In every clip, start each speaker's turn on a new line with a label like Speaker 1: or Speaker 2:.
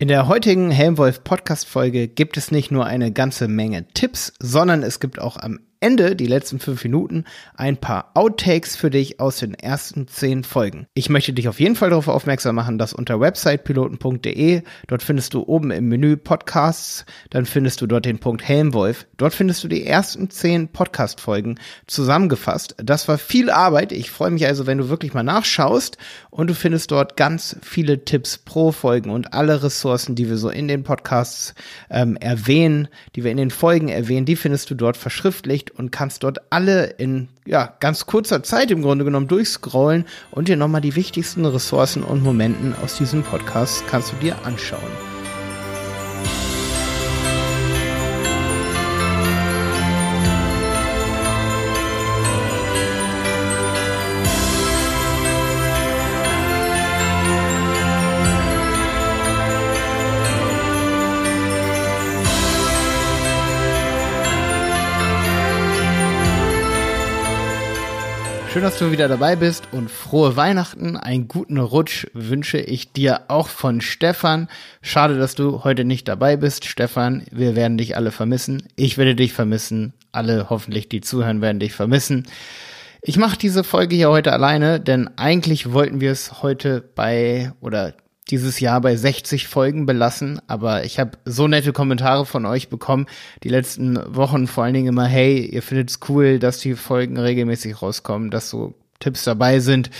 Speaker 1: In der heutigen Helmwolf Podcast Folge gibt es nicht nur eine ganze Menge Tipps, sondern es gibt auch am Ende, die letzten fünf Minuten, ein paar Outtakes für dich aus den ersten zehn Folgen. Ich möchte dich auf jeden Fall darauf aufmerksam machen, dass unter websitepiloten.de, dort findest du oben im Menü Podcasts, dann findest du dort den Punkt Helmwolf. Dort findest du die ersten zehn Podcast-Folgen zusammengefasst. Das war viel Arbeit. Ich freue mich also, wenn du wirklich mal nachschaust und du findest dort ganz viele Tipps pro Folgen und alle Ressourcen, die wir so in den Podcasts ähm, erwähnen, die wir in den Folgen erwähnen, die findest du dort verschriftlicht und kannst dort alle in ja, ganz kurzer Zeit im Grunde genommen durchscrollen und dir nochmal die wichtigsten Ressourcen und Momenten aus diesem Podcast kannst du dir anschauen. Schön, dass du wieder dabei bist und frohe Weihnachten. Einen guten Rutsch wünsche ich dir auch von Stefan. Schade, dass du heute nicht dabei bist, Stefan. Wir werden dich alle vermissen. Ich werde dich vermissen. Alle hoffentlich, die zuhören, werden dich vermissen. Ich mache diese Folge hier heute alleine, denn eigentlich wollten wir es heute bei oder dieses Jahr bei 60 Folgen belassen, aber ich habe so nette Kommentare von euch bekommen, die letzten Wochen vor allen Dingen immer, hey, ihr findet es cool, dass die Folgen regelmäßig rauskommen, dass so Tipps dabei sind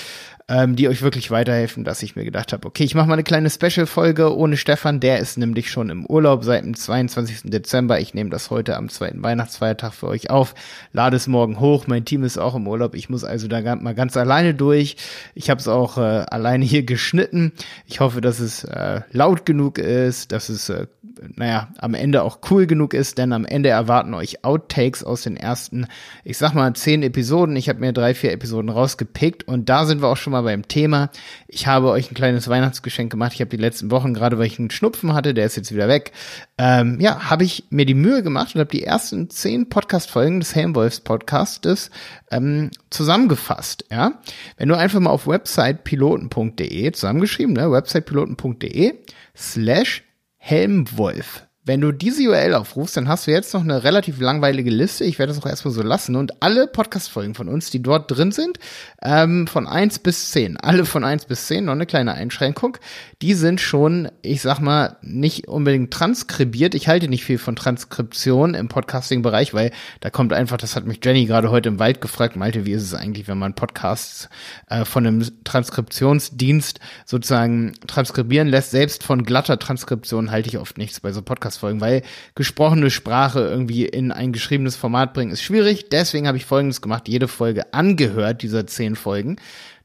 Speaker 1: ähm, die euch wirklich weiterhelfen, dass ich mir gedacht habe, okay, ich mache mal eine kleine Special-Folge ohne Stefan, der ist nämlich schon im Urlaub seit dem 22. Dezember. Ich nehme das heute am zweiten Weihnachtsfeiertag für euch auf, lade es morgen hoch. Mein Team ist auch im Urlaub. Ich muss also da mal ganz alleine durch. Ich habe es auch äh, alleine hier geschnitten. Ich hoffe, dass es äh, laut genug ist, dass es äh, naja, am Ende auch cool genug ist, denn am Ende erwarten euch Outtakes aus den ersten, ich sag mal, zehn Episoden. Ich habe mir drei, vier Episoden rausgepickt und da sind wir auch schon mal beim Thema. Ich habe euch ein kleines Weihnachtsgeschenk gemacht. Ich habe die letzten Wochen, gerade weil ich einen Schnupfen hatte, der ist jetzt wieder weg, ähm, ja, habe ich mir die Mühe gemacht und habe die ersten zehn Podcast-Folgen des Helmwolfs Podcastes ähm, zusammengefasst. Ja, wenn du einfach mal auf websitepiloten.de zusammengeschrieben, ne, websitepiloten.de slash Helmwolf. Wenn du diese URL aufrufst, dann hast du jetzt noch eine relativ langweilige Liste. Ich werde das auch erstmal so lassen. Und alle Podcast-Folgen von uns, die dort drin sind, ähm, von eins bis zehn, alle von eins bis zehn, noch eine kleine Einschränkung, die sind schon, ich sag mal, nicht unbedingt transkribiert. Ich halte nicht viel von Transkription im Podcasting-Bereich, weil da kommt einfach, das hat mich Jenny gerade heute im Wald gefragt, Malte, wie ist es eigentlich, wenn man Podcasts äh, von einem Transkriptionsdienst sozusagen transkribieren lässt? Selbst von glatter Transkription halte ich oft nichts bei so Podcast-Folgen, weil gesprochene Sprache irgendwie in ein geschriebenes Format bringen ist schwierig. Deswegen habe ich Folgendes gemacht, jede Folge angehört, dieser zehn Folgen.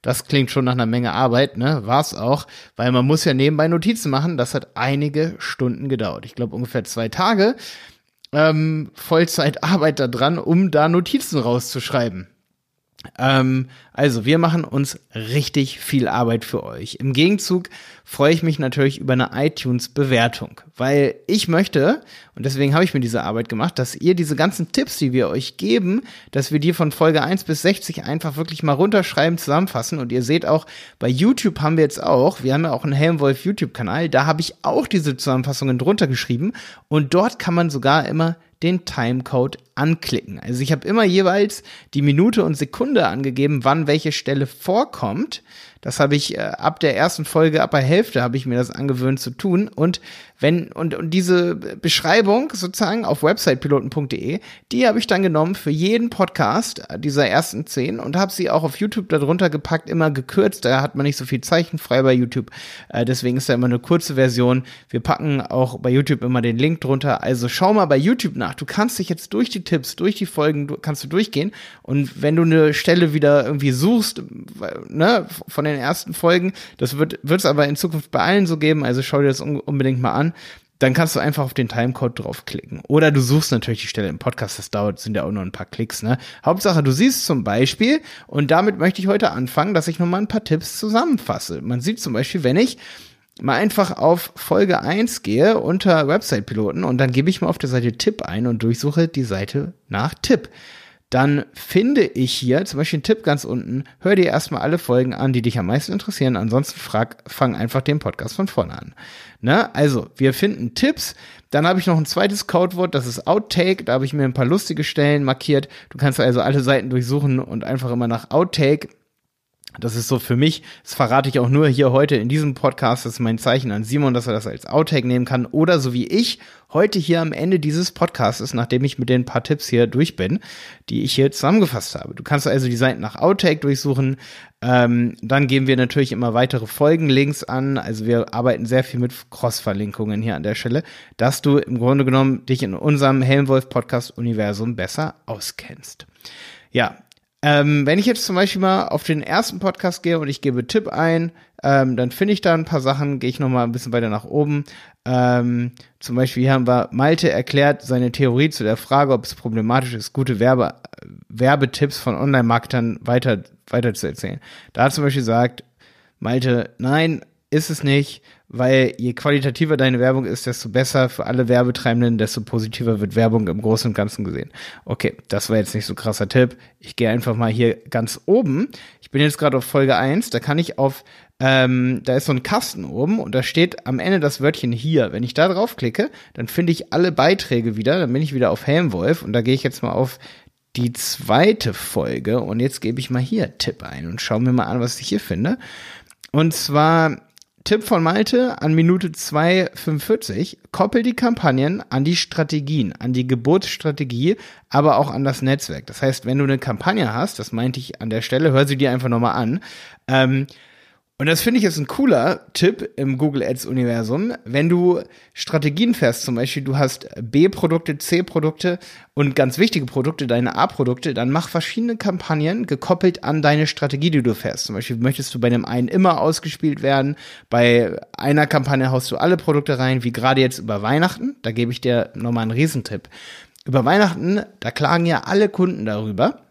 Speaker 1: Das klingt schon nach einer Menge Arbeit, ne? War's auch, weil man muss ja nebenbei Notizen machen. Das hat einige Stunden gedauert. Ich glaube ungefähr zwei Tage ähm, Vollzeitarbeit da dran, um da Notizen rauszuschreiben. Ähm, also, wir machen uns richtig viel Arbeit für euch. Im Gegenzug freue ich mich natürlich über eine iTunes-Bewertung, weil ich möchte, und deswegen habe ich mir diese Arbeit gemacht, dass ihr diese ganzen Tipps, die wir euch geben, dass wir die von Folge 1 bis 60 einfach wirklich mal runterschreiben, zusammenfassen. Und ihr seht auch, bei YouTube haben wir jetzt auch, wir haben ja auch einen Helmwolf YouTube-Kanal, da habe ich auch diese Zusammenfassungen drunter geschrieben. Und dort kann man sogar immer den Timecode anklicken. Also ich habe immer jeweils die Minute und Sekunde angegeben, wann welche Stelle vorkommt. Das habe ich äh, ab der ersten Folge, ab der Hälfte habe ich mir das angewöhnt zu tun. Und wenn, und, und diese Beschreibung sozusagen auf websitepiloten.de, die habe ich dann genommen für jeden Podcast dieser ersten zehn und habe sie auch auf YouTube darunter gepackt, immer gekürzt. Da hat man nicht so viel Zeichen frei bei YouTube. Äh, deswegen ist da immer eine kurze Version. Wir packen auch bei YouTube immer den Link drunter. Also schau mal bei YouTube nach. Du kannst dich jetzt durch die Tipps, durch die Folgen, du, kannst du durchgehen. Und wenn du eine Stelle wieder irgendwie suchst, ne, von den ersten Folgen, das wird es aber in Zukunft bei allen so geben. Also schau dir das unbedingt mal an an, dann kannst du einfach auf den Timecode draufklicken. Oder du suchst natürlich die Stelle im Podcast, das dauert, sind ja auch nur ein paar Klicks, ne? Hauptsache, du siehst zum Beispiel, und damit möchte ich heute anfangen, dass ich nochmal ein paar Tipps zusammenfasse. Man sieht zum Beispiel, wenn ich mal einfach auf Folge 1 gehe unter Website-Piloten und dann gebe ich mal auf der Seite Tipp ein und durchsuche die Seite nach Tipp dann finde ich hier zum Beispiel einen Tipp ganz unten. Hör dir erstmal alle Folgen an, die dich am meisten interessieren. Ansonsten frag, fang einfach den Podcast von vorne an. Ne? Also, wir finden Tipps. Dann habe ich noch ein zweites Codewort, das ist Outtake. Da habe ich mir ein paar lustige Stellen markiert. Du kannst also alle Seiten durchsuchen und einfach immer nach Outtake das ist so für mich, das verrate ich auch nur hier heute in diesem Podcast, das ist mein Zeichen an Simon, dass er das als Outtake nehmen kann. Oder so wie ich heute hier am Ende dieses Podcasts, nachdem ich mit den paar Tipps hier durch bin, die ich hier zusammengefasst habe. Du kannst also die Seiten nach Outtake durchsuchen. Ähm, dann geben wir natürlich immer weitere Folgenlinks an. Also wir arbeiten sehr viel mit Cross-Verlinkungen hier an der Stelle, dass du im Grunde genommen dich in unserem Helmwolf-Podcast-Universum besser auskennst. Ja, ähm, wenn ich jetzt zum Beispiel mal auf den ersten Podcast gehe und ich gebe Tipp ein, ähm, dann finde ich da ein paar Sachen, gehe ich noch mal ein bisschen weiter nach oben. Ähm, zum Beispiel hier haben wir Malte erklärt seine Theorie zu der Frage, ob es problematisch ist, gute Werbe, Werbetipps von Online-Marketern weiter, weiter zu erzählen. Da zum Beispiel gesagt, Malte, nein, ist es nicht, weil je qualitativer deine Werbung ist, desto besser für alle Werbetreibenden, desto positiver wird Werbung im Großen und Ganzen gesehen. Okay, das war jetzt nicht so krasser Tipp. Ich gehe einfach mal hier ganz oben. Ich bin jetzt gerade auf Folge 1, da kann ich auf, ähm, da ist so ein Kasten oben und da steht am Ende das Wörtchen hier. Wenn ich da drauf klicke, dann finde ich alle Beiträge wieder, dann bin ich wieder auf Helmwolf und da gehe ich jetzt mal auf die zweite Folge und jetzt gebe ich mal hier Tipp ein und schau mir mal an, was ich hier finde. Und zwar Tipp von Malte an Minute 2,45. Koppel die Kampagnen an die Strategien, an die Geburtsstrategie, aber auch an das Netzwerk. Das heißt, wenn du eine Kampagne hast, das meinte ich an der Stelle, hör sie dir einfach nochmal an. Ähm, und das finde ich jetzt ein cooler Tipp im Google Ads Universum. Wenn du Strategien fährst, zum Beispiel du hast B-Produkte, C-Produkte und ganz wichtige Produkte, deine A-Produkte, dann mach verschiedene Kampagnen gekoppelt an deine Strategie, die du fährst. Zum Beispiel möchtest du bei dem einen immer ausgespielt werden. Bei einer Kampagne haust du alle Produkte rein, wie gerade jetzt über Weihnachten. Da gebe ich dir nochmal einen Riesentipp. Über Weihnachten, da klagen ja alle Kunden darüber,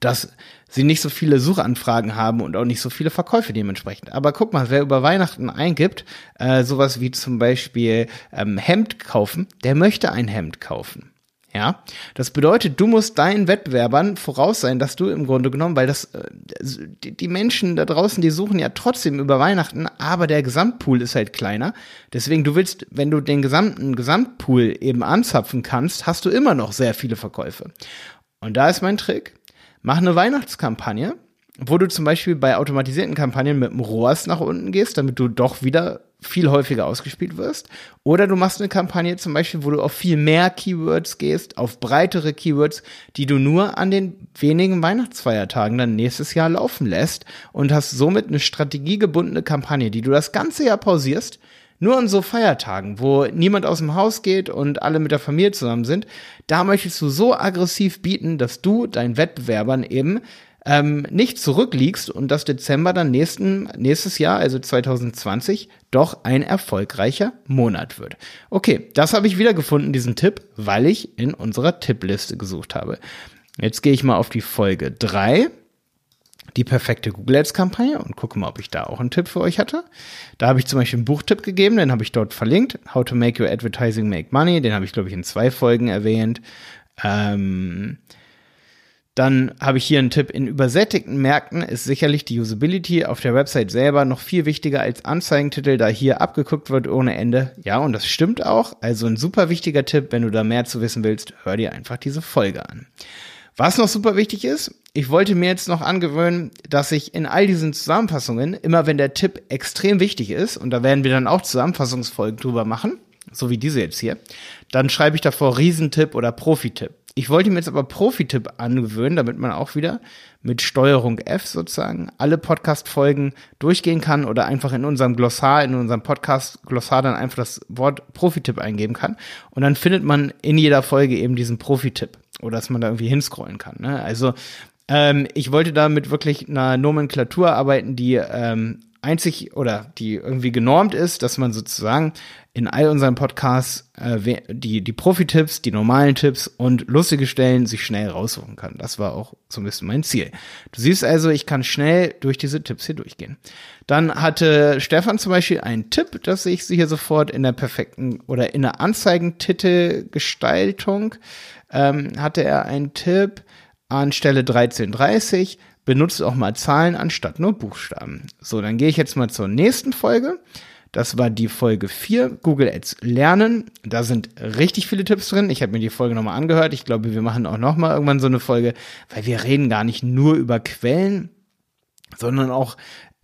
Speaker 1: dass sie nicht so viele Suchanfragen haben und auch nicht so viele Verkäufe dementsprechend. Aber guck mal, wer über Weihnachten eingibt, äh, sowas wie zum Beispiel ähm, Hemd kaufen, der möchte ein Hemd kaufen. Ja, das bedeutet, du musst deinen Wettbewerbern voraus sein, dass du im Grunde genommen, weil das äh, die Menschen da draußen, die suchen ja trotzdem über Weihnachten, aber der Gesamtpool ist halt kleiner. Deswegen du willst, wenn du den gesamten Gesamtpool eben anzapfen kannst, hast du immer noch sehr viele Verkäufe. Und da ist mein Trick. Mach eine Weihnachtskampagne, wo du zum Beispiel bei automatisierten Kampagnen mit dem ROAS nach unten gehst, damit du doch wieder viel häufiger ausgespielt wirst. Oder du machst eine Kampagne zum Beispiel, wo du auf viel mehr Keywords gehst, auf breitere Keywords, die du nur an den wenigen Weihnachtsfeiertagen dann nächstes Jahr laufen lässt und hast somit eine strategiegebundene Kampagne, die du das ganze Jahr pausierst, nur an so Feiertagen, wo niemand aus dem Haus geht und alle mit der Familie zusammen sind, da möchtest du so aggressiv bieten, dass du deinen Wettbewerbern eben ähm, nicht zurückliegst und dass Dezember dann nächsten, nächstes Jahr, also 2020, doch ein erfolgreicher Monat wird. Okay, das habe ich wiedergefunden, diesen Tipp, weil ich in unserer Tippliste gesucht habe. Jetzt gehe ich mal auf die Folge drei die perfekte Google Ads Kampagne und gucke mal, ob ich da auch einen Tipp für euch hatte. Da habe ich zum Beispiel einen Buchtipp gegeben, den habe ich dort verlinkt. How to make your advertising make money. Den habe ich, glaube ich, in zwei Folgen erwähnt. Ähm, dann habe ich hier einen Tipp. In übersättigten Märkten ist sicherlich die Usability auf der Website selber noch viel wichtiger als Anzeigentitel, da hier abgeguckt wird ohne Ende. Ja, und das stimmt auch. Also ein super wichtiger Tipp. Wenn du da mehr zu wissen willst, hör dir einfach diese Folge an. Was noch super wichtig ist, ich wollte mir jetzt noch angewöhnen, dass ich in all diesen Zusammenfassungen, immer wenn der Tipp extrem wichtig ist, und da werden wir dann auch Zusammenfassungsfolgen drüber machen, so wie diese jetzt hier, dann schreibe ich davor Riesentipp oder Profitipp. Ich wollte mir jetzt aber Profitipp angewöhnen, damit man auch wieder mit Steuerung F sozusagen alle Podcast-Folgen durchgehen kann oder einfach in unserem Glossar, in unserem Podcast-Glossar dann einfach das Wort Profitipp eingeben kann. Und dann findet man in jeder Folge eben diesen Profitipp oder dass man da irgendwie hinscrollen kann. Ne? Also ähm, ich wollte da mit wirklich einer Nomenklatur arbeiten, die ähm, einzig oder die irgendwie genormt ist, dass man sozusagen in all unseren Podcasts äh, die, die Profi-Tipps, die normalen Tipps und lustige Stellen sich schnell raussuchen kann. Das war auch so ein bisschen mein Ziel. Du siehst also, ich kann schnell durch diese Tipps hier durchgehen. Dann hatte Stefan zum Beispiel einen Tipp, dass ich sie hier sofort in der perfekten oder in der Anzeigentitelgestaltung ähm, hatte er einen Tipp, anstelle 1330 benutzt auch mal Zahlen anstatt nur Buchstaben. So, dann gehe ich jetzt mal zur nächsten Folge. Das war die Folge 4, Google Ads lernen. Da sind richtig viele Tipps drin. Ich habe mir die Folge nochmal angehört. Ich glaube, wir machen auch nochmal irgendwann so eine Folge, weil wir reden gar nicht nur über Quellen, sondern auch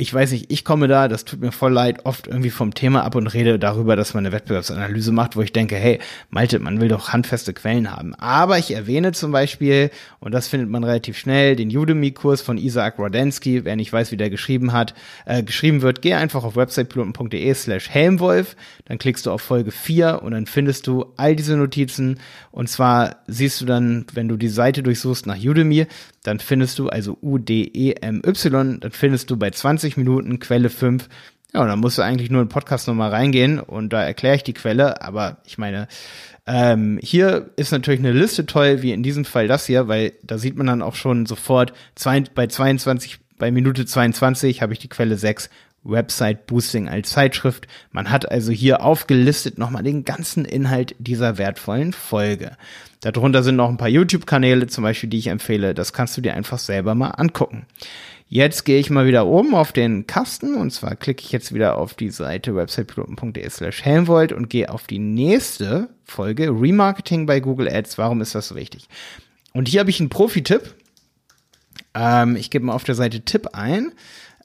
Speaker 1: ich weiß nicht, ich komme da, das tut mir voll leid, oft irgendwie vom Thema ab und rede darüber, dass man eine Wettbewerbsanalyse macht, wo ich denke, hey, Malte, man will doch handfeste Quellen haben. Aber ich erwähne zum Beispiel, und das findet man relativ schnell, den Udemy-Kurs von Isaac Rodensky. Wer nicht weiß, wie der geschrieben hat, äh, geschrieben wird, geh einfach auf websitepiloten.de slash Helmwolf, dann klickst du auf Folge 4 und dann findest du all diese Notizen. Und zwar siehst du dann, wenn du die Seite durchsuchst nach Udemy, dann findest du, also U-D-E-M-Y, dann findest du bei 20 Minuten Quelle 5. Ja, und dann musst du eigentlich nur in Podcast nochmal reingehen und da erkläre ich die Quelle, aber ich meine, ähm, hier ist natürlich eine Liste toll, wie in diesem Fall das hier, weil da sieht man dann auch schon sofort, zwei, bei 22, bei Minute 22 habe ich die Quelle 6 Website Boosting als Zeitschrift. Man hat also hier aufgelistet nochmal den ganzen Inhalt dieser wertvollen Folge. Darunter sind noch ein paar YouTube-Kanäle, zum Beispiel, die ich empfehle. Das kannst du dir einfach selber mal angucken. Jetzt gehe ich mal wieder oben auf den Kasten und zwar klicke ich jetzt wieder auf die Seite websitepiloten.de slash helmvold und gehe auf die nächste Folge Remarketing bei Google Ads. Warum ist das so wichtig? Und hier habe ich einen Profi-Tipp. Ähm, ich gebe mal auf der Seite Tipp ein.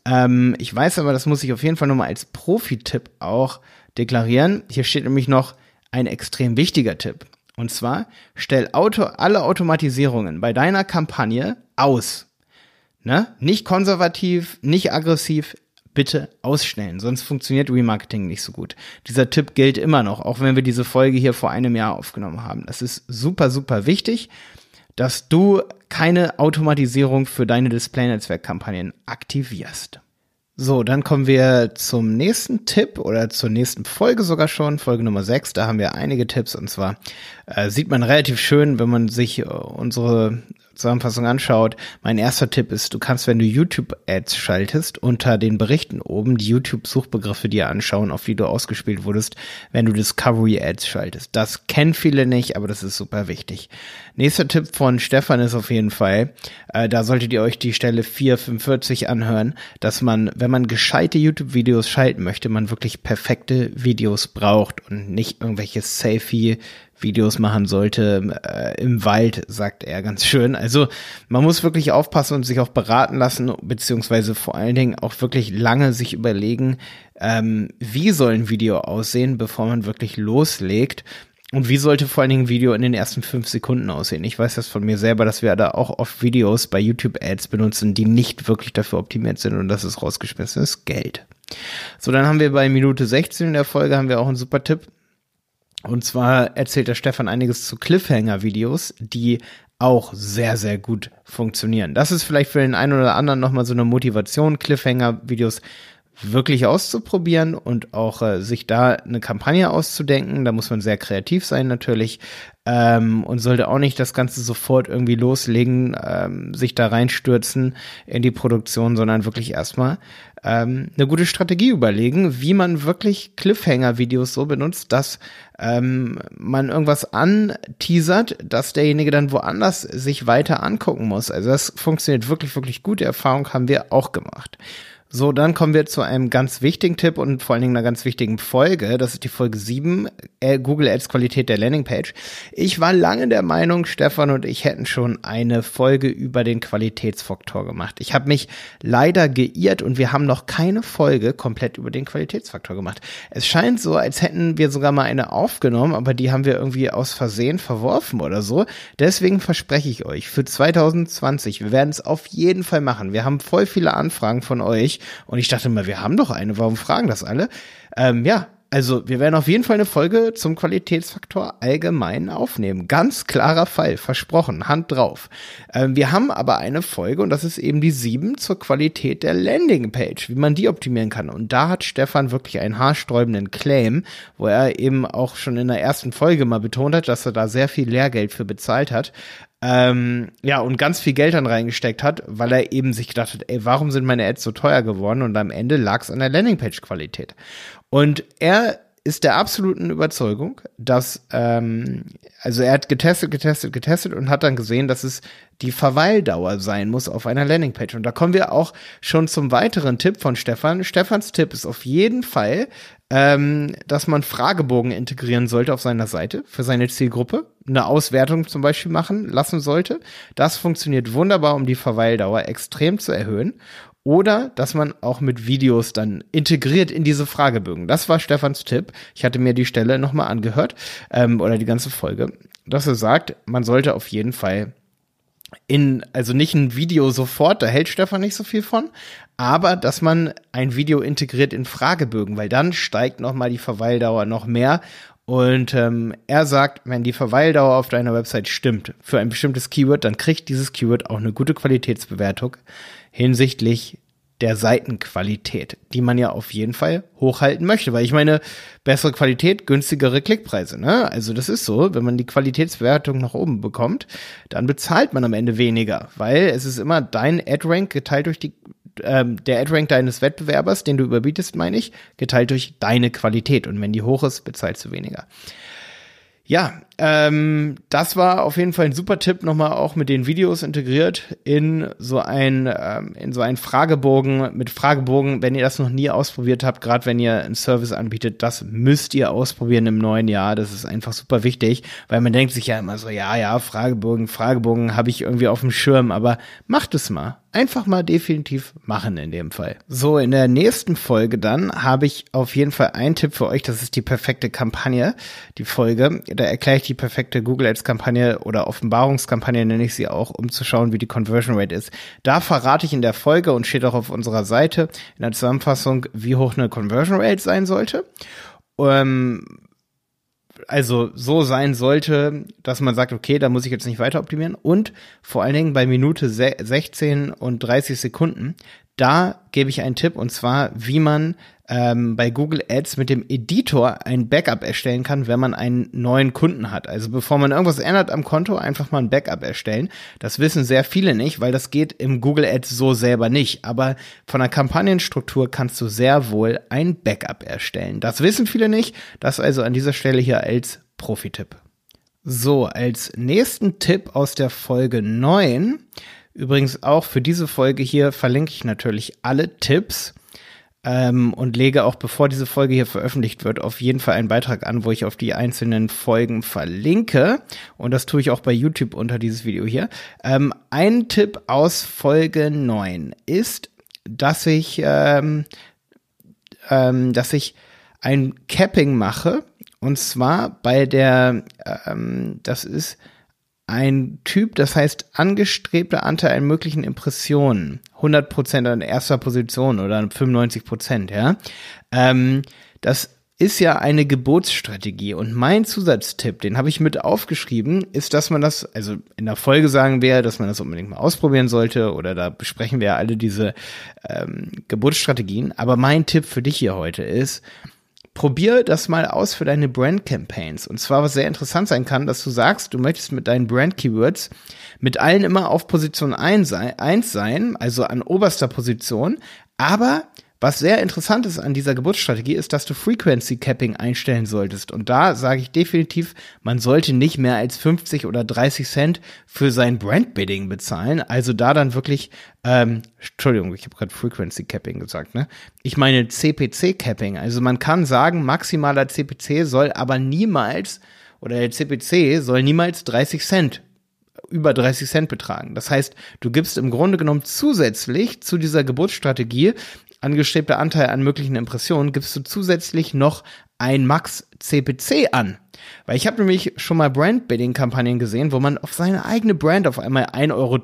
Speaker 1: Ähm, ich weiß aber, das muss ich auf jeden Fall nochmal als Profi-Tipp auch deklarieren. Hier steht nämlich noch ein extrem wichtiger Tipp. Und zwar, stell Auto, alle Automatisierungen bei deiner Kampagne aus. Ne? Nicht konservativ, nicht aggressiv, bitte ausstellen, sonst funktioniert Remarketing nicht so gut. Dieser Tipp gilt immer noch, auch wenn wir diese Folge hier vor einem Jahr aufgenommen haben. Das ist super, super wichtig, dass du keine Automatisierung für deine Display-Netzwerk-Kampagnen aktivierst. So, dann kommen wir zum nächsten Tipp oder zur nächsten Folge sogar schon, Folge Nummer 6. Da haben wir einige Tipps und zwar äh, sieht man relativ schön, wenn man sich äh, unsere Zusammenfassung anschaut, mein erster Tipp ist, du kannst, wenn du YouTube-Ads schaltest, unter den Berichten oben die YouTube-Suchbegriffe dir anschauen, auf die du ausgespielt wurdest, wenn du Discovery-Ads schaltest. Das kennen viele nicht, aber das ist super wichtig. Nächster Tipp von Stefan ist auf jeden Fall, äh, da solltet ihr euch die Stelle 445 anhören, dass man, wenn man gescheite YouTube-Videos schalten möchte, man wirklich perfekte Videos braucht und nicht irgendwelche Selfie Videos machen sollte äh, im Wald, sagt er ganz schön. Also man muss wirklich aufpassen und sich auch beraten lassen, beziehungsweise vor allen Dingen auch wirklich lange sich überlegen, ähm, wie soll ein Video aussehen, bevor man wirklich loslegt. Und wie sollte vor allen Dingen ein Video in den ersten fünf Sekunden aussehen? Ich weiß das von mir selber, dass wir da auch oft Videos bei YouTube-Ads benutzen, die nicht wirklich dafür optimiert sind und das ist rausgeschmissenes Geld. So, dann haben wir bei Minute 16 in der Folge haben wir auch einen super Tipp. Und zwar erzählt der Stefan einiges zu Cliffhanger-Videos, die auch sehr, sehr gut funktionieren. Das ist vielleicht für den einen oder anderen nochmal so eine Motivation, Cliffhanger-Videos wirklich auszuprobieren und auch äh, sich da eine Kampagne auszudenken. Da muss man sehr kreativ sein natürlich ähm, und sollte auch nicht das Ganze sofort irgendwie loslegen, ähm, sich da reinstürzen in die Produktion, sondern wirklich erstmal ähm, eine gute Strategie überlegen, wie man wirklich Cliffhanger-Videos so benutzt, dass ähm, man irgendwas anteasert, dass derjenige dann woanders sich weiter angucken muss. Also das funktioniert wirklich, wirklich gut. Die Erfahrung haben wir auch gemacht. So, dann kommen wir zu einem ganz wichtigen Tipp und vor allen Dingen einer ganz wichtigen Folge. Das ist die Folge 7, äh, Google Ads Qualität der Landingpage. Ich war lange der Meinung, Stefan und ich hätten schon eine Folge über den Qualitätsfaktor gemacht. Ich habe mich leider geirrt und wir haben noch keine Folge komplett über den Qualitätsfaktor gemacht. Es scheint so, als hätten wir sogar mal eine aufgenommen, aber die haben wir irgendwie aus Versehen verworfen oder so. Deswegen verspreche ich euch, für 2020, wir werden es auf jeden Fall machen. Wir haben voll viele Anfragen von euch und ich dachte mal, wir haben doch eine, warum fragen das alle? Ähm, ja, also wir werden auf jeden Fall eine Folge zum Qualitätsfaktor allgemein aufnehmen. Ganz klarer Fall, versprochen, Hand drauf. Ähm, wir haben aber eine Folge und das ist eben die sieben zur Qualität der Landingpage, wie man die optimieren kann. Und da hat Stefan wirklich einen haarsträubenden Claim, wo er eben auch schon in der ersten Folge mal betont hat, dass er da sehr viel Lehrgeld für bezahlt hat. Ähm, ja, und ganz viel Geld dann reingesteckt hat, weil er eben sich gedacht hat, ey, warum sind meine Ads so teuer geworden? Und am Ende lag es an der Landingpage-Qualität. Und er ist der absoluten Überzeugung, dass, ähm, also er hat getestet, getestet, getestet und hat dann gesehen, dass es die Verweildauer sein muss auf einer Landingpage. Und da kommen wir auch schon zum weiteren Tipp von Stefan. Stefans Tipp ist auf jeden Fall, ähm, dass man Fragebogen integrieren sollte auf seiner Seite für seine Zielgruppe, eine Auswertung zum Beispiel machen lassen sollte. Das funktioniert wunderbar, um die Verweildauer extrem zu erhöhen. Oder dass man auch mit Videos dann integriert in diese Fragebögen. Das war Stefans Tipp. Ich hatte mir die Stelle nochmal angehört ähm, oder die ganze Folge, dass er sagt, man sollte auf jeden Fall in, also nicht ein Video sofort, da hält Stefan nicht so viel von, aber dass man ein Video integriert in Fragebögen, weil dann steigt nochmal die Verweildauer noch mehr. Und ähm, er sagt, wenn die Verweildauer auf deiner Website stimmt für ein bestimmtes Keyword, dann kriegt dieses Keyword auch eine gute Qualitätsbewertung hinsichtlich der Seitenqualität, die man ja auf jeden Fall hochhalten möchte, weil ich meine, bessere Qualität, günstigere Klickpreise, ne? Also das ist so, wenn man die Qualitätsbewertung nach oben bekommt, dann bezahlt man am Ende weniger, weil es ist immer dein Ad-Rank geteilt durch die ähm, der Ad-Rank deines Wettbewerbers, den du überbietest, meine ich, geteilt durch deine Qualität und wenn die hoch ist, bezahlst du weniger. Ja, ähm, das war auf jeden Fall ein super Tipp, nochmal auch mit den Videos integriert in so ein ähm, in so einen Fragebogen mit Fragebogen. Wenn ihr das noch nie ausprobiert habt, gerade wenn ihr einen Service anbietet, das müsst ihr ausprobieren im neuen Jahr. Das ist einfach super wichtig, weil man denkt sich ja immer so, ja, ja, Fragebogen, Fragebogen habe ich irgendwie auf dem Schirm, aber macht es mal einfach mal definitiv machen in dem Fall. So, in der nächsten Folge dann habe ich auf jeden Fall einen Tipp für euch. Das ist die perfekte Kampagne, die Folge. Da erkläre ich die perfekte Google Ads Kampagne oder Offenbarungskampagne nenne ich sie auch, um zu schauen, wie die Conversion Rate ist. Da verrate ich in der Folge und steht auch auf unserer Seite in der Zusammenfassung, wie hoch eine Conversion Rate sein sollte. Ähm, also so sein sollte, dass man sagt, okay, da muss ich jetzt nicht weiter optimieren. Und vor allen Dingen bei Minute 16 und 30 Sekunden, da gebe ich einen Tipp und zwar, wie man ähm, bei Google Ads mit dem Editor ein Backup erstellen kann, wenn man einen neuen Kunden hat. Also bevor man irgendwas ändert am Konto, einfach mal ein Backup erstellen. Das wissen sehr viele nicht, weil das geht im Google Ads so selber nicht. Aber von der Kampagnenstruktur kannst du sehr wohl ein Backup erstellen. Das wissen viele nicht. Das also an dieser Stelle hier als Profi-Tipp. So, als nächsten Tipp aus der Folge 9 Übrigens auch für diese Folge hier verlinke ich natürlich alle Tipps ähm, und lege auch, bevor diese Folge hier veröffentlicht wird, auf jeden Fall einen Beitrag an, wo ich auf die einzelnen Folgen verlinke. Und das tue ich auch bei YouTube unter dieses Video hier. Ähm, ein Tipp aus Folge 9 ist, dass ich, ähm, ähm, dass ich ein Capping mache. Und zwar bei der, ähm, das ist ein Typ, das heißt angestrebter Anteil an möglichen Impressionen, 100% an erster Position oder 95%, ja. Ähm, das ist ja eine Geburtsstrategie und mein Zusatztipp, den habe ich mit aufgeschrieben, ist, dass man das, also in der Folge sagen wir, dass man das unbedingt mal ausprobieren sollte oder da besprechen wir alle diese ähm, Geburtsstrategien, aber mein Tipp für dich hier heute ist, probier das mal aus für deine Brand Campaigns. Und zwar, was sehr interessant sein kann, dass du sagst, du möchtest mit deinen Brand Keywords mit allen immer auf Position 1 sein, also an oberster Position, aber was sehr interessant ist an dieser Geburtsstrategie, ist, dass du Frequency Capping einstellen solltest. Und da sage ich definitiv, man sollte nicht mehr als 50 oder 30 Cent für sein Brandbidding bezahlen. Also da dann wirklich, ähm, Entschuldigung, ich habe gerade Frequency Capping gesagt, ne? Ich meine CPC Capping. Also man kann sagen, maximaler CPC soll aber niemals oder der CPC soll niemals 30 Cent über 30 Cent betragen. Das heißt, du gibst im Grunde genommen zusätzlich zu dieser Geburtsstrategie angestrebter Anteil an möglichen Impressionen, gibst du zusätzlich noch ein Max CPC an. Weil ich habe nämlich schon mal Brand-Bidding-Kampagnen gesehen, wo man auf seine eigene Brand auf einmal 1,30 Euro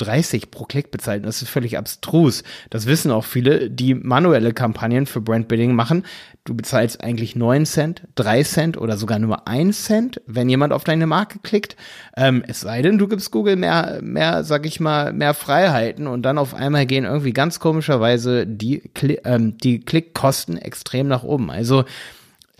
Speaker 1: pro Klick bezahlt. Und das ist völlig abstrus. Das wissen auch viele, die manuelle Kampagnen für Brand-Bidding machen. Du bezahlst eigentlich 9 Cent, 3 Cent oder sogar nur 1 Cent, wenn jemand auf deine Marke klickt. Ähm, es sei denn, du gibst Google mehr, mehr, sag ich mal, mehr Freiheiten und dann auf einmal gehen irgendwie ganz komischerweise die, Kli ähm, die Klickkosten extrem nach oben. Also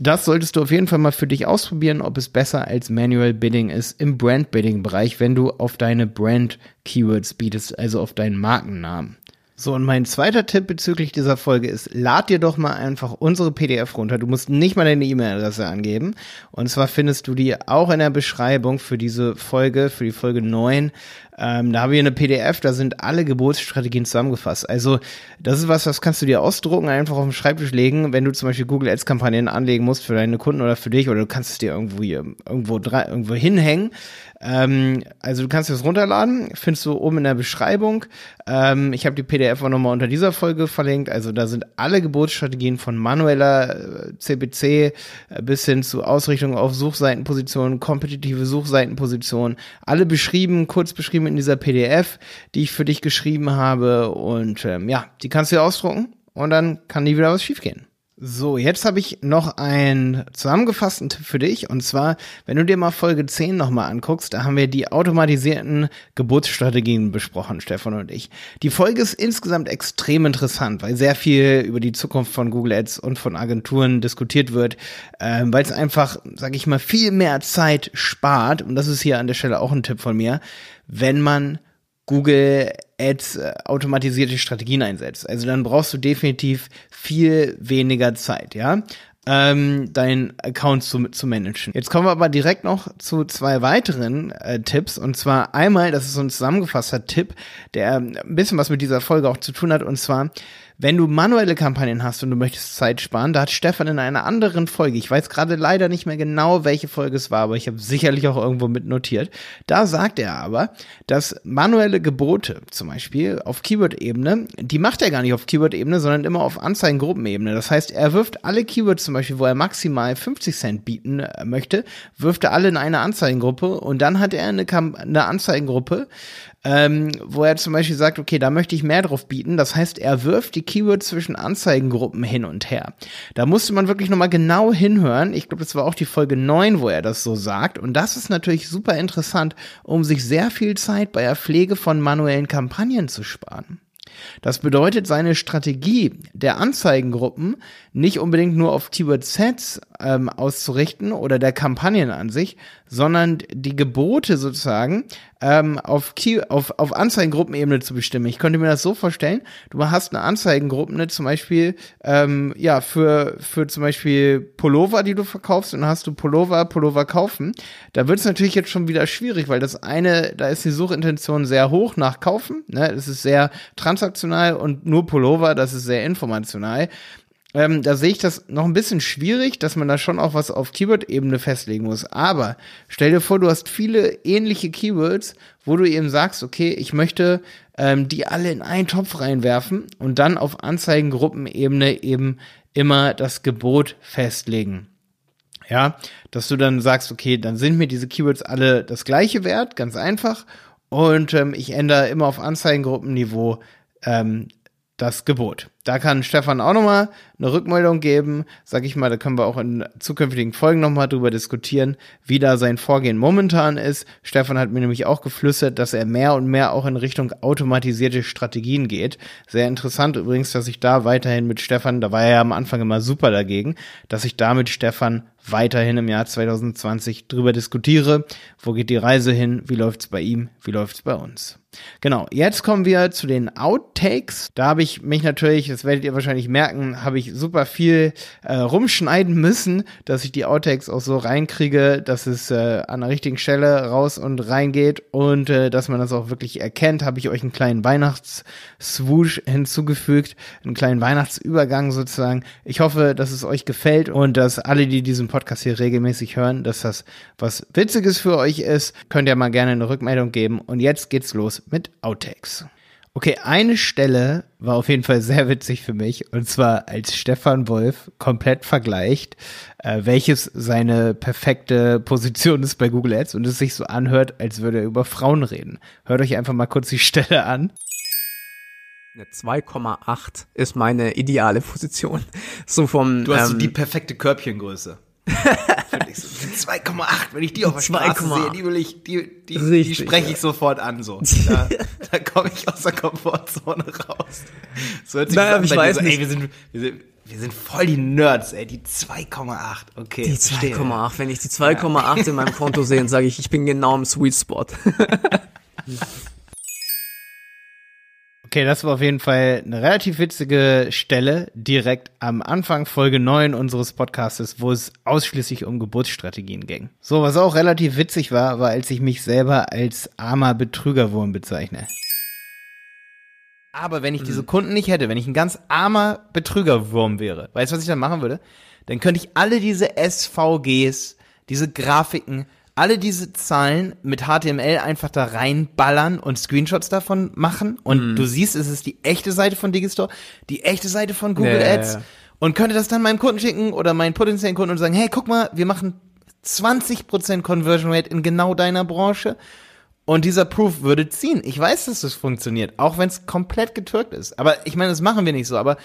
Speaker 1: das solltest du auf jeden Fall mal für dich ausprobieren, ob es besser als Manual Bidding ist im Brand Bidding Bereich, wenn du auf deine Brand Keywords bietest, also auf deinen Markennamen. So, und mein zweiter Tipp bezüglich dieser Folge ist, lad dir doch mal einfach unsere PDF runter. Du musst nicht mal deine E-Mail-Adresse angeben. Und zwar findest du die auch in der Beschreibung für diese Folge, für die Folge 9. Ähm, da haben wir eine PDF, da sind alle Geburtsstrategien zusammengefasst. Also das ist was, das kannst du dir ausdrucken, einfach auf den Schreibtisch legen, wenn du zum Beispiel Google Ads Kampagnen anlegen musst für deine Kunden oder für dich oder du kannst es dir irgendwo hier, irgendwo, irgendwo hinhängen. Ähm, also du kannst es runterladen, findest du oben in der Beschreibung. Ähm, ich habe die PDF auch nochmal unter dieser Folge verlinkt. Also da sind alle Geburtsstrategien von manueller CPC äh, äh, bis hin zu Ausrichtung auf Suchseitenpositionen, kompetitive Suchseitenpositionen, alle beschrieben, kurz beschrieben in dieser PDF, die ich für dich geschrieben habe. Und ähm, ja, die kannst du dir ausdrucken und dann kann nie wieder was schiefgehen. So, jetzt habe ich noch einen zusammengefassten Tipp für dich. Und zwar, wenn du dir mal Folge 10 nochmal anguckst, da haben wir die automatisierten Geburtsstrategien besprochen, Stefan und ich. Die Folge ist insgesamt extrem interessant, weil sehr viel über die Zukunft von Google Ads und von Agenturen diskutiert wird, äh, weil es einfach, sage ich mal, viel mehr Zeit spart. Und das ist hier an der Stelle auch ein Tipp von mir, wenn man Google Ads äh, automatisierte Strategien einsetzt. Also dann brauchst du definitiv viel weniger Zeit, ja, ähm, deinen Account zu, zu managen. Jetzt kommen wir aber direkt noch zu zwei weiteren äh, Tipps. Und zwar einmal, das ist so ein zusammengefasster Tipp, der ein bisschen was mit dieser Folge auch zu tun hat. Und zwar, wenn du manuelle Kampagnen hast und du möchtest Zeit sparen, da hat Stefan in einer anderen Folge, ich weiß gerade leider nicht mehr genau, welche Folge es war, aber ich habe sicherlich auch irgendwo mit notiert. Da sagt er aber, dass manuelle Gebote zum Beispiel auf Keyword-Ebene, die macht er gar nicht auf Keyword-Ebene, sondern immer auf Anzeigengruppenebene. Das heißt, er wirft alle Keywords zum Beispiel, wo er maximal 50 Cent bieten äh, möchte, wirft er alle in eine Anzeigengruppe und dann hat er eine, eine Anzeigengruppe, ähm, wo er zum Beispiel sagt, okay, da möchte ich mehr drauf bieten. Das heißt, er wirft die Keywords zwischen Anzeigengruppen hin und her. Da musste man wirklich nochmal genau hinhören. Ich glaube, das war auch die Folge 9, wo er das so sagt. Und das ist natürlich super interessant, um sich sehr viel Zeit bei der Pflege von manuellen Kampagnen zu sparen. Das bedeutet, seine Strategie der Anzeigengruppen nicht unbedingt nur auf Keyword-Sets ähm, auszurichten oder der Kampagnen an sich, sondern die Gebote sozusagen ähm, auf, auf, auf Anzeigengruppenebene zu bestimmen. Ich könnte mir das so vorstellen, du hast eine Anzeigengruppe, zum Beispiel, ähm, ja, für, für zum Beispiel Pullover, die du verkaufst, und dann hast du Pullover, Pullover kaufen. Da wird es natürlich jetzt schon wieder schwierig, weil das eine, da ist die Suchintention sehr hoch nach Kaufen, ne, es ist sehr transaktional und nur Pullover, das ist sehr informational. Ähm, da sehe ich das noch ein bisschen schwierig, dass man da schon auch was auf Keyword-Ebene festlegen muss. Aber stell dir vor, du hast viele ähnliche Keywords, wo du eben sagst, okay, ich möchte ähm, die alle in einen Topf reinwerfen und dann auf Anzeigengruppenebene eben immer das Gebot festlegen. Ja, dass du dann sagst, okay, dann sind mir diese Keywords alle das gleiche wert, ganz einfach. Und ähm, ich ändere immer auf Anzeigengruppenniveau ähm, das Gebot. Da kann Stefan auch nochmal eine Rückmeldung geben. Sag ich mal, da können wir auch in zukünftigen Folgen nochmal drüber diskutieren, wie da sein Vorgehen momentan ist. Stefan hat mir nämlich auch geflüstert, dass er mehr und mehr auch in Richtung automatisierte Strategien geht. Sehr interessant übrigens, dass ich da weiterhin mit Stefan, da war er ja am Anfang immer super dagegen, dass ich da mit Stefan weiterhin im Jahr 2020 drüber diskutiere. Wo geht die Reise hin? Wie läuft's bei ihm? Wie läuft's bei uns? Genau, jetzt kommen wir zu den Outtakes. Da habe ich mich natürlich das werdet ihr wahrscheinlich merken, habe ich super viel äh, rumschneiden müssen, dass ich die Outtakes auch so reinkriege, dass es äh, an der richtigen Stelle raus und reingeht und äh, dass man das auch wirklich erkennt. Habe ich euch einen kleinen Weihnachts-Swoosh hinzugefügt, einen kleinen Weihnachtsübergang sozusagen. Ich hoffe, dass es euch gefällt und dass alle, die diesen Podcast hier regelmäßig hören, dass das was Witziges für euch ist. Könnt ihr mal gerne eine Rückmeldung geben. Und jetzt geht's los mit Outtakes. Okay, eine Stelle war auf jeden Fall sehr witzig für mich. Und zwar als Stefan Wolf komplett vergleicht, äh, welches seine perfekte Position ist bei Google Ads und es sich so anhört, als würde er über Frauen reden. Hört euch einfach mal kurz die Stelle an.
Speaker 2: Eine 2,8 ist meine ideale Position. So vom.
Speaker 1: Du hast ähm, so die perfekte Körbchengröße. 2,8, wenn ich die auf der Straße sehe, die will ich, die, die, Richtig, die spreche ich sofort an, so. Da, da komme ich aus der Komfortzone raus. So hört sich naja, an, ich weiß so, nicht. Ey, wir sind, wir sind, wir sind voll die Nerds, ey, die 2,8, okay.
Speaker 2: Die 2,8, wenn ich die 2,8 ja. in meinem Konto sehe, dann sage ich, ich bin genau im Sweet Spot.
Speaker 1: Okay, das war auf jeden Fall eine relativ witzige Stelle direkt am Anfang Folge 9 unseres Podcastes, wo es ausschließlich um Geburtsstrategien ging. So, was auch relativ witzig war, war, als ich mich selber als armer Betrügerwurm bezeichne. Aber wenn ich diese Kunden nicht hätte, wenn ich ein ganz armer Betrügerwurm wäre, weißt du, was ich dann machen würde? Dann könnte ich alle diese SVGs, diese Grafiken, alle diese Zahlen mit HTML einfach da reinballern und Screenshots davon machen. Und du siehst, es ist die echte Seite von Digistore, die echte Seite von Google
Speaker 2: ja,
Speaker 1: Ads. Und könnte das dann meinem Kunden schicken oder meinen potenziellen Kunden und sagen, hey, guck mal, wir machen 20% Conversion Rate in genau deiner Branche. Und dieser Proof würde ziehen. Ich weiß, dass das funktioniert, auch wenn es komplett getürkt ist. Aber ich meine, das machen wir nicht so. Aber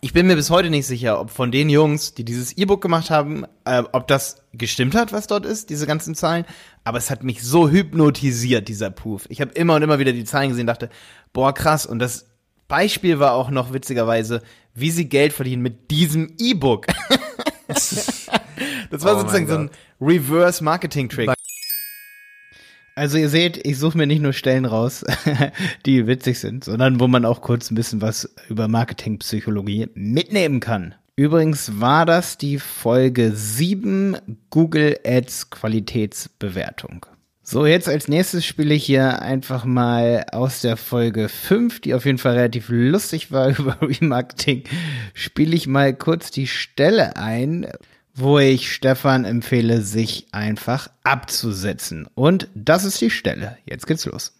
Speaker 1: ich bin mir bis heute nicht sicher, ob von den Jungs, die dieses E-Book gemacht haben, äh, ob das gestimmt hat, was dort ist, diese ganzen Zahlen. Aber es hat mich so hypnotisiert, dieser Proof. Ich habe immer und immer wieder die Zahlen gesehen, dachte, boah, krass. Und das Beispiel war auch noch witzigerweise, wie sie Geld verdienen mit diesem E-Book. das war
Speaker 2: Oh
Speaker 1: sozusagen so ein Reverse-Marketing-Trick. Also ihr seht, ich suche mir nicht nur Stellen raus, die witzig sind, sondern wo man auch kurz ein bisschen was über Marketingpsychologie mitnehmen kann. Übrigens war das die Folge 7 Google Ads Qualitätsbewertung. So, jetzt als nächstes spiele ich hier einfach mal aus der Folge 5, die auf jeden Fall relativ lustig war über Remarketing, spiele ich mal kurz die Stelle ein, wo ich Stefan empfehle, sich einfach abzusetzen. Und das ist die Stelle. Jetzt geht's los.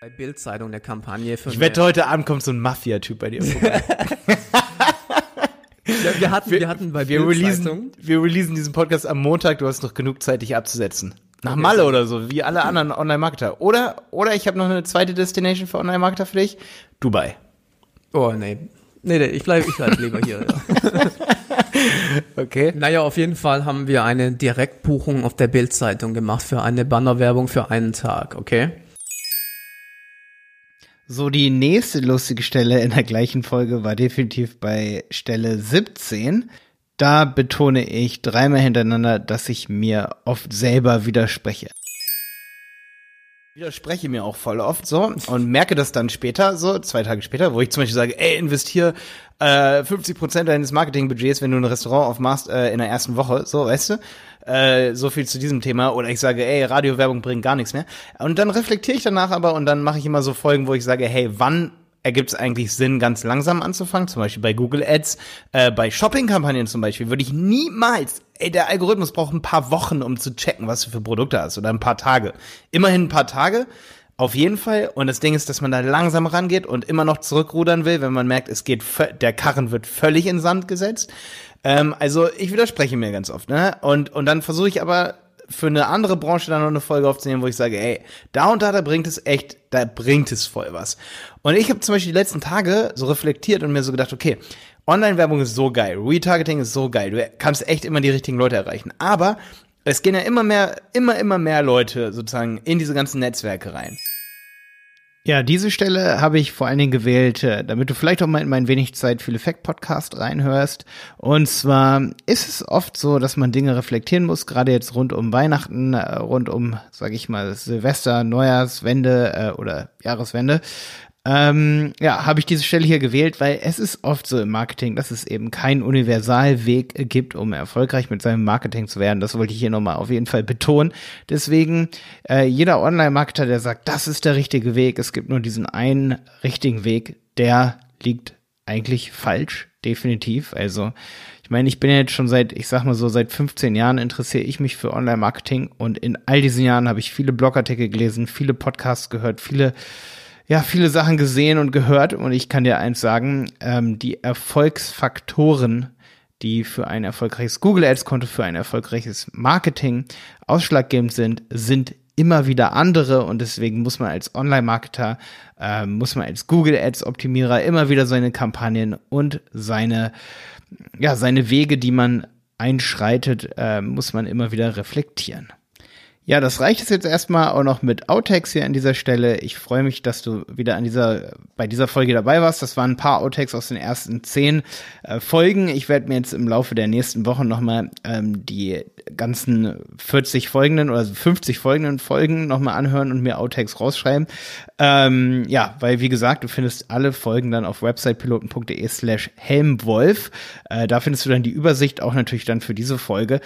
Speaker 2: Bei Bildzeitung eine Kampagne für
Speaker 1: Ich wette, heute Abend kommt so ein Mafia-Typ bei dir vorbei.
Speaker 2: ja, wir hatten, wir, hatten bei
Speaker 1: Wir
Speaker 2: Bildzeitung
Speaker 1: releasen, wir releasen diesen Podcast am Montag. Du hast noch genug Zeit, dich abzusetzen. Nach Malle oder so, wie alle anderen Online-Marketer. Oder, oder ich habe noch eine zweite Destination für Online-Marketer für dich. Dubai.
Speaker 2: Oh, nee. Nee, nee, ich bleib, ich bleib lieber hier. Ja.
Speaker 1: Okay.
Speaker 2: Naja, auf jeden Fall haben wir eine Direktbuchung auf der Bildzeitung gemacht für eine Bannerwerbung für einen Tag, okay?
Speaker 1: So, die nächste lustige Stelle in der gleichen Folge war definitiv bei Stelle 17. Da betone ich dreimal hintereinander, dass ich mir oft selber widerspreche. Widerspreche mir auch voll oft so und merke das dann später, so zwei Tage später, wo ich zum Beispiel sage, ey, investier äh, 50% deines Marketingbudgets, wenn du ein Restaurant aufmachst äh, in der ersten Woche, so, weißt du? Äh, so viel zu diesem Thema. Oder ich sage, ey, Radiowerbung bringt gar nichts mehr. Und dann reflektiere ich danach aber und dann mache ich immer so Folgen, wo ich sage, hey, wann ergibt es eigentlich Sinn, ganz langsam anzufangen? Zum Beispiel bei Google Ads, äh, bei Shopping-Kampagnen zum Beispiel, würde ich niemals, ey, der Algorithmus braucht ein paar Wochen, um zu checken, was du für Produkte hast oder ein paar Tage. Immerhin ein paar Tage. Auf jeden Fall. Und das Ding ist, dass man da langsam rangeht und immer noch zurückrudern will, wenn man merkt, es geht, der Karren wird völlig in Sand gesetzt. Ähm, also ich widerspreche mir ganz oft, ne? Und, und dann versuche ich aber für eine andere Branche dann noch eine Folge aufzunehmen, wo ich sage, ey, da und da, da bringt es echt, da bringt es voll was. Und ich habe zum Beispiel die letzten Tage so reflektiert und mir so gedacht, okay, Online-Werbung ist so geil, Retargeting ist so geil, du kannst echt immer die richtigen Leute erreichen. Aber es gehen ja immer mehr, immer, immer mehr Leute sozusagen in diese ganzen Netzwerke rein. Ja, diese Stelle habe ich vor allen Dingen gewählt, äh, damit du vielleicht auch mal in meinen wenig Zeit für Effekt Podcast reinhörst. Und zwar ist es oft so, dass man Dinge reflektieren muss, gerade jetzt rund um Weihnachten, äh, rund um, sage ich mal, Silvester, Neujahrswende äh, oder Jahreswende. Ähm, ja, habe ich diese Stelle hier gewählt, weil es ist oft so im Marketing, dass es eben keinen Universalweg gibt, um erfolgreich mit seinem Marketing zu werden. Das wollte ich hier nochmal auf jeden Fall betonen. Deswegen, äh, jeder Online-Marketer, der sagt, das ist der richtige Weg, es gibt nur diesen einen richtigen Weg, der liegt eigentlich falsch, definitiv. Also, ich meine, ich bin jetzt schon seit, ich sag mal so, seit 15 Jahren interessiere ich mich für Online-Marketing und in all diesen Jahren habe ich viele Blogartikel gelesen, viele Podcasts gehört, viele ja, viele Sachen gesehen und gehört und ich kann dir eins sagen, ähm, die Erfolgsfaktoren, die für ein erfolgreiches Google Ads Konto, für ein erfolgreiches Marketing ausschlaggebend sind, sind immer wieder andere und deswegen muss man als Online-Marketer, äh, muss man als Google Ads Optimierer immer wieder seine Kampagnen und seine, ja, seine Wege, die man einschreitet, äh, muss man immer wieder reflektieren. Ja, das reicht es jetzt erstmal auch noch mit Outtakes hier an dieser Stelle. Ich freue mich, dass du wieder an dieser, bei dieser Folge dabei warst. Das waren ein paar Outtakes aus den ersten zehn äh, Folgen. Ich werde mir jetzt im Laufe der nächsten Wochen nochmal ähm, die ganzen 40 folgenden oder 50 folgenden Folgen nochmal anhören und mir Outtakes rausschreiben. Ähm, ja, weil wie gesagt, du findest alle Folgen dann auf websitepiloten.de slash helmwolf. Äh, da findest du dann die Übersicht auch natürlich dann für diese Folge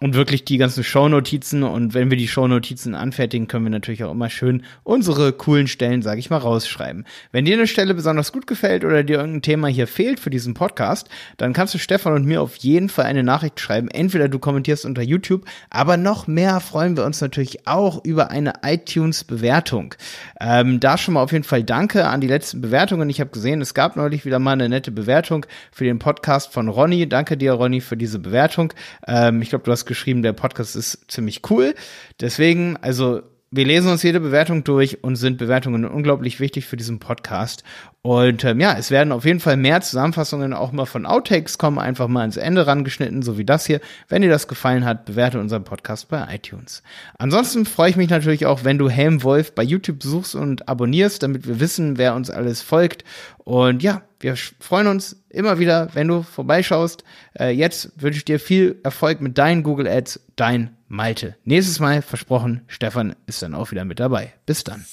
Speaker 1: und wirklich die ganzen Shownotizen und wenn wir die Shownotizen anfertigen, können wir natürlich auch immer schön unsere coolen Stellen, sage ich mal, rausschreiben. Wenn dir eine Stelle besonders gut gefällt oder dir irgendein Thema hier fehlt für diesen Podcast, dann kannst du Stefan und mir auf jeden Fall eine Nachricht schreiben. Entweder du kommentierst unter YouTube, aber noch mehr freuen wir uns natürlich auch über eine iTunes-Bewertung. Ähm, da schon mal auf jeden Fall Danke an die letzten Bewertungen. Ich habe gesehen, es gab neulich wieder mal eine nette Bewertung für den Podcast von Ronny. Danke dir, Ronny, für diese Bewertung. Ähm, ich glaube, du hast geschrieben, der Podcast ist ziemlich cool. Deswegen, also wir lesen uns jede Bewertung durch und sind Bewertungen unglaublich wichtig für diesen Podcast. Und ähm, ja, es werden auf jeden Fall mehr Zusammenfassungen auch mal von Outtakes kommen, einfach mal ans Ende rangeschnitten, so wie das hier. Wenn dir das gefallen hat, bewerte unseren Podcast bei iTunes. Ansonsten freue ich mich natürlich auch, wenn du Helm Wolf bei YouTube suchst und abonnierst, damit wir wissen, wer uns alles folgt. Und ja, wir freuen uns immer wieder, wenn du vorbeischaust. Äh, jetzt wünsche ich dir viel Erfolg mit deinen Google Ads, dein Malte. Nächstes Mal versprochen, Stefan ist dann auch wieder mit dabei. Bis dann.